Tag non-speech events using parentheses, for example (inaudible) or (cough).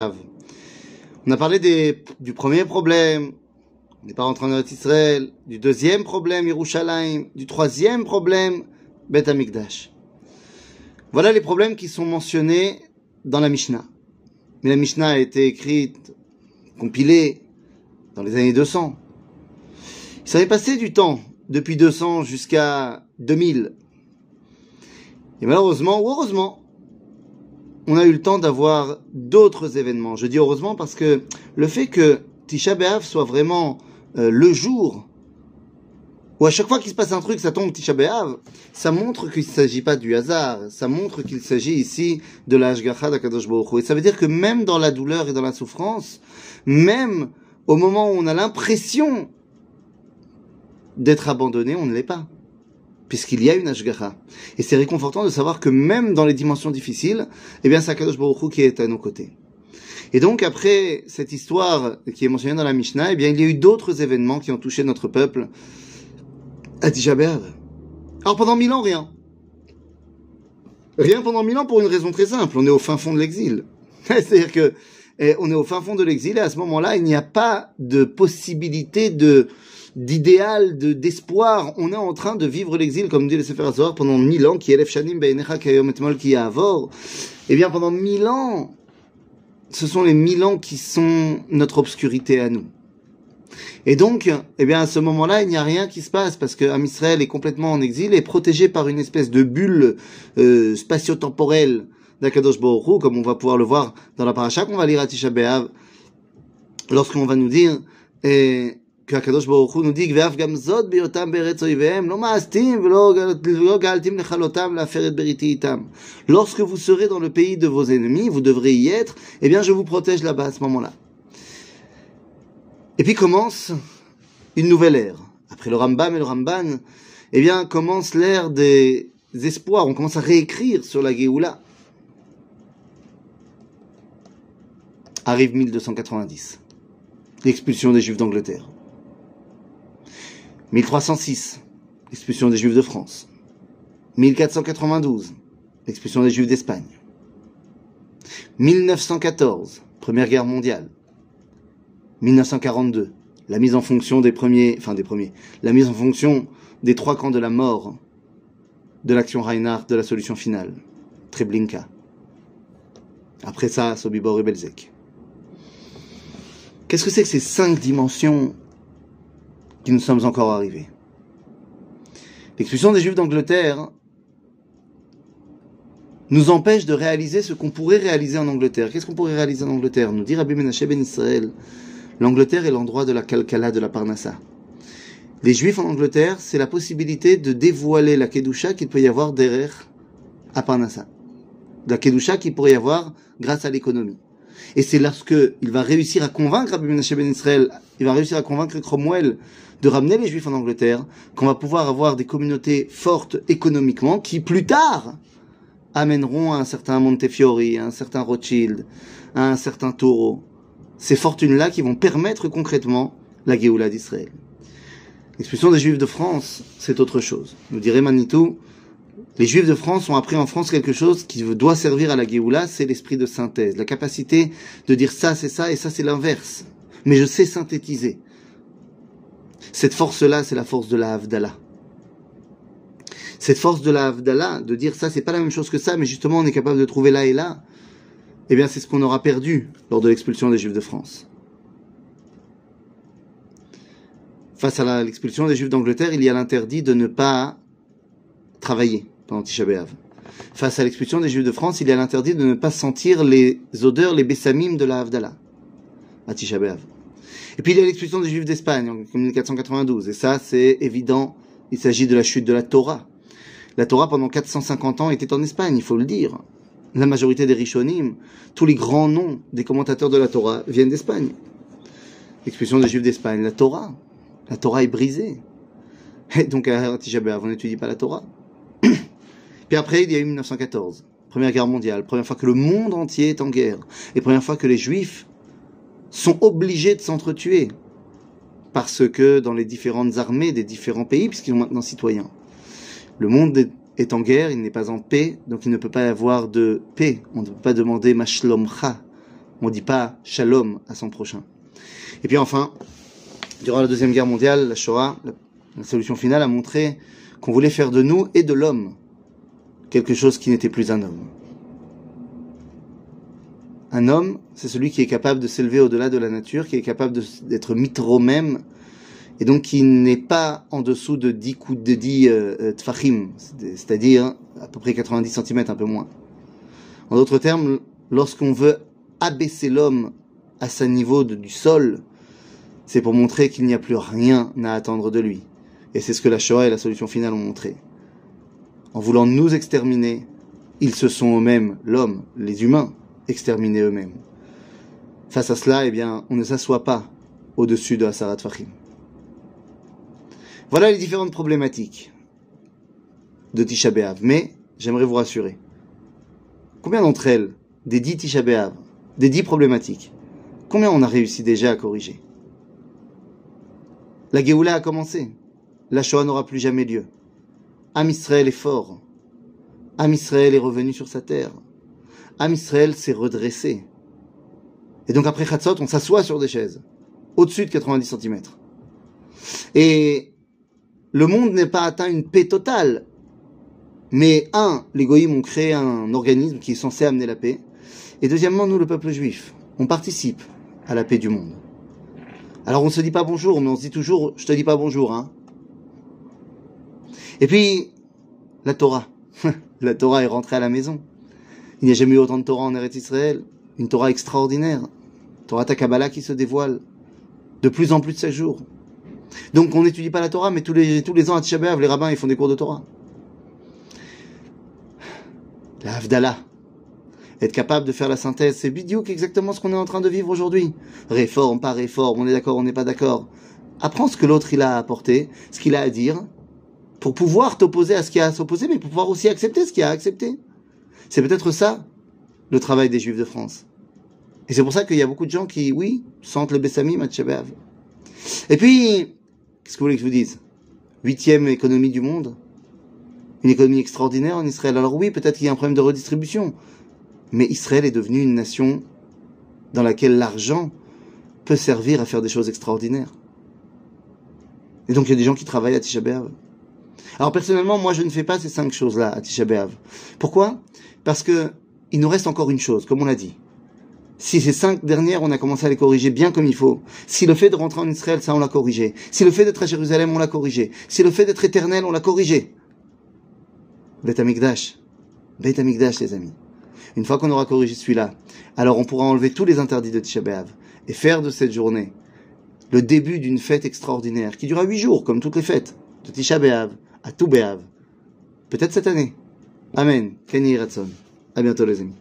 On a parlé du premier problème, on n'est pas rentré en Israël, du deuxième problème, Yerushalayim, du troisième problème, Beth Amikdash. Voilà les problèmes qui sont mentionnés dans la Mishnah. Mais la Mishnah a été écrite, compilée dans les années 200. Il s'avait passé du temps, depuis 200 jusqu'à 2000. Et malheureusement, ou heureusement, on a eu le temps d'avoir d'autres événements. Je dis heureusement parce que le fait que Tisha B'Av soit vraiment euh, le jour où à chaque fois qu'il se passe un truc, ça tombe Tisha B'Av, ça montre qu'il ne s'agit pas du hasard, ça montre qu'il s'agit ici de la Hashgacha d'Akadosh Baruch Et ça veut dire que même dans la douleur et dans la souffrance, même au moment où on a l'impression d'être abandonné, on ne l'est pas puisqu'il y a une Ashgacha. Et c'est réconfortant de savoir que même dans les dimensions difficiles, eh bien, c'est Akadosh Baruch qui est à nos côtés. Et donc, après cette histoire qui est mentionnée dans la Mishnah, eh bien, il y a eu d'autres événements qui ont touché notre peuple à Tisha Alors, pendant mille ans, rien. Rien pendant mille ans pour une raison très simple. On est au fin fond de l'exil. (laughs) C'est-à-dire que, eh, on est au fin fond de l'exil et à ce moment-là, il n'y a pas de possibilité de, d'idéal, de, d'espoir. On est en train de vivre l'exil, comme dit le Sefer pendant mille ans, qui est Shanim Kayom Etmol qui Avor. Eh bien, pendant mille ans, ce sont les mille ans qui sont notre obscurité à nous. Et donc, eh bien, à ce moment-là, il n'y a rien qui se passe parce que Israël est complètement en exil et protégé par une espèce de bulle euh, spatio-temporelle d'Akadosh Baruch comme on va pouvoir le voir dans la paracha qu'on va lire à Tisha B'Av, lorsqu'on va nous dire, et, qu'Akadosh Baruch Hu nous dit, ואף גם זאת בהיותם בארץ אויביהם, לא מאסתים ולא גאלתים לכלותם להפר את בריתי איתם. Lorsque vous serez dans le pays de vos ennemis, vous devrez y être, eh bien je vous protège là-bas à ce moment-là. Et puis commence une nouvelle ère. Après le Rambam et le Ramban, eh bien commence l'ère des espoirs. On commence à réécrire sur la Géoula. Arrive 1290, l'expulsion des Juifs d'Angleterre. 1306, l'expulsion des Juifs de France. 1492, l'expulsion des Juifs d'Espagne. 1914, Première Guerre mondiale. 1942, la mise en fonction des premiers, enfin des premiers, la mise en fonction des trois camps de la mort, de l'action Reinhardt, de la solution finale, Treblinka. Après ça, Sobibor et Belzec. Qu'est-ce que c'est que ces cinq dimensions nous sommes encore arrivés. L'expulsion des Juifs d'Angleterre nous empêche de réaliser ce qu'on pourrait réaliser en Angleterre. Qu'est-ce qu'on pourrait réaliser en Angleterre? Nous dit Rabbi Menachem ben Israël, l'Angleterre est l'endroit de la Kalkala, de la Parnassa. Les Juifs en Angleterre, c'est la possibilité de dévoiler la Kedusha qu'il peut y avoir derrière à Parnassa. La Kedusha qu'il pourrait y avoir grâce à l'économie. Et c'est lorsque il va réussir à convaincre Rabbi Menachem ben Israël, il va réussir à convaincre Cromwell de ramener les Juifs en Angleterre, qu'on va pouvoir avoir des communautés fortes économiquement qui plus tard amèneront à un certain Montefiore, à un certain Rothschild, à un certain Taureau. Ces fortunes-là qui vont permettre concrètement la Géoula d'Israël. L'expulsion des Juifs de France, c'est autre chose. Nous dirait Manitou, les Juifs de France ont appris en France quelque chose qui doit servir à la Géoula, c'est l'esprit de synthèse, la capacité de dire ça c'est ça et ça c'est l'inverse. Mais je sais synthétiser. Cette force-là, c'est la force de la Havdalah. Cette force de la Havdalah, de dire ça, c'est pas la même chose que ça, mais justement, on est capable de trouver là et là, eh bien, c'est ce qu'on aura perdu lors de l'expulsion des Juifs de France. Face à l'expulsion des Juifs d'Angleterre, il y a l'interdit de ne pas travailler pendant Tisha. Face à l'expulsion des Juifs de France, il y a l'interdit de ne pas sentir les odeurs, les bessamim de la Havdalah à Tisha. Et puis il y a l'expulsion des Juifs d'Espagne en 1492. Et ça, c'est évident, il s'agit de la chute de la Torah. La Torah, pendant 450 ans, était en Espagne, il faut le dire. La majorité des Rishonim, tous les grands noms des commentateurs de la Torah viennent d'Espagne. L'expulsion des Juifs d'Espagne, la Torah. La Torah est brisée. Et donc à Tisha on n'étudie pas la Torah. Puis après, il y a eu 1914. Première guerre mondiale, première fois que le monde entier est en guerre, et première fois que les Juifs sont obligés de s'entretuer. Parce que dans les différentes armées des différents pays, puisqu'ils sont maintenant citoyens, le monde est en guerre, il n'est pas en paix, donc il ne peut pas y avoir de paix. On ne peut pas demander Mashlomcha On dit pas shalom à son prochain. Et puis enfin, durant la Deuxième Guerre mondiale, la Shoah, la solution finale a montré qu'on voulait faire de nous et de l'homme quelque chose qui n'était plus un homme. Un homme, c'est celui qui est capable de s'élever au-delà de la nature, qui est capable d'être mitro même, et donc qui n'est pas en dessous de 10 coups de 10 euh, euh, tfachim, c'est-à-dire à peu près 90 cm, un peu moins. En d'autres termes, lorsqu'on veut abaisser l'homme à sa niveau du sol, c'est pour montrer qu'il n'y a plus rien à attendre de lui. Et c'est ce que la Shoah et la solution finale ont montré. En voulant nous exterminer, ils se sont eux-mêmes, l'homme, les humains, exterminés eux-mêmes. Face à cela, eh bien, on ne s'assoit pas au-dessus de Hasarat Fahim. Voilà les différentes problématiques de Tisha B'Av. Mais j'aimerais vous rassurer. Combien d'entre elles, des dix Tisha B'Av, des dix problématiques, combien on a réussi déjà à corriger? La Géoula a commencé. La Shoah n'aura plus jamais lieu. Am Israël est fort. Am Israël est revenu sur sa terre. Am Israël s'est redressé. Et donc après Khatzot, on s'assoit sur des chaises, au-dessus de 90 cm. Et le monde n'est pas atteint une paix totale. Mais un, les goïms ont créé un organisme qui est censé amener la paix. Et deuxièmement, nous, le peuple juif, on participe à la paix du monde. Alors on ne se dit pas bonjour, mais on se dit toujours, je te dis pas bonjour, hein. Et puis, la Torah. (laughs) la Torah est rentrée à la maison. Il n'y a jamais eu autant de Torah en Eretz Israël. Une Torah extraordinaire. Torah Takabala qui se dévoile de plus en plus de chaque jours. Donc on n'étudie pas la Torah, mais tous les, tous les ans à Tisha les rabbins ils font des cours de Torah. La Havdalah. Être capable de faire la synthèse, c'est bidiouk exactement ce qu'on est en train de vivre aujourd'hui. Réforme, pas réforme, on est d'accord, on n'est pas d'accord. Apprends ce que l'autre il a à apporter, ce qu'il a à dire, pour pouvoir t'opposer à ce qu'il a à s'opposer, mais pour pouvoir aussi accepter ce qu'il a à accepter. C'est peut-être ça, le travail des Juifs de France. Et c'est pour ça qu'il y a beaucoup de gens qui, oui, sentent le Bessamim à Et puis, Qu'est-ce que vous voulez que je vous dise? Huitième économie du monde Une économie extraordinaire en Israël. Alors oui, peut-être qu'il y a un problème de redistribution. Mais Israël est devenu une nation dans laquelle l'argent peut servir à faire des choses extraordinaires. Et donc il y a des gens qui travaillent à Tisha. Alors personnellement, moi je ne fais pas ces cinq choses-là à Tisha B'Av. Pourquoi? Parce que il nous reste encore une chose, comme on l'a dit. Si ces cinq dernières, on a commencé à les corriger bien comme il faut. Si le fait de rentrer en Israël, ça, on l'a corrigé. Si le fait d'être à Jérusalem, on l'a corrigé. Si le fait d'être éternel, on l'a corrigé. Beth Amikdash. Amikdash, les amis. Une fois qu'on aura corrigé celui-là, alors on pourra enlever tous les interdits de Tisha B'Av et faire de cette journée le début d'une fête extraordinaire qui durera huit jours, comme toutes les fêtes, de Tisha B'Av à tout. Peut-être cette année. Amen. Kenny Ratson. À bientôt, les amis.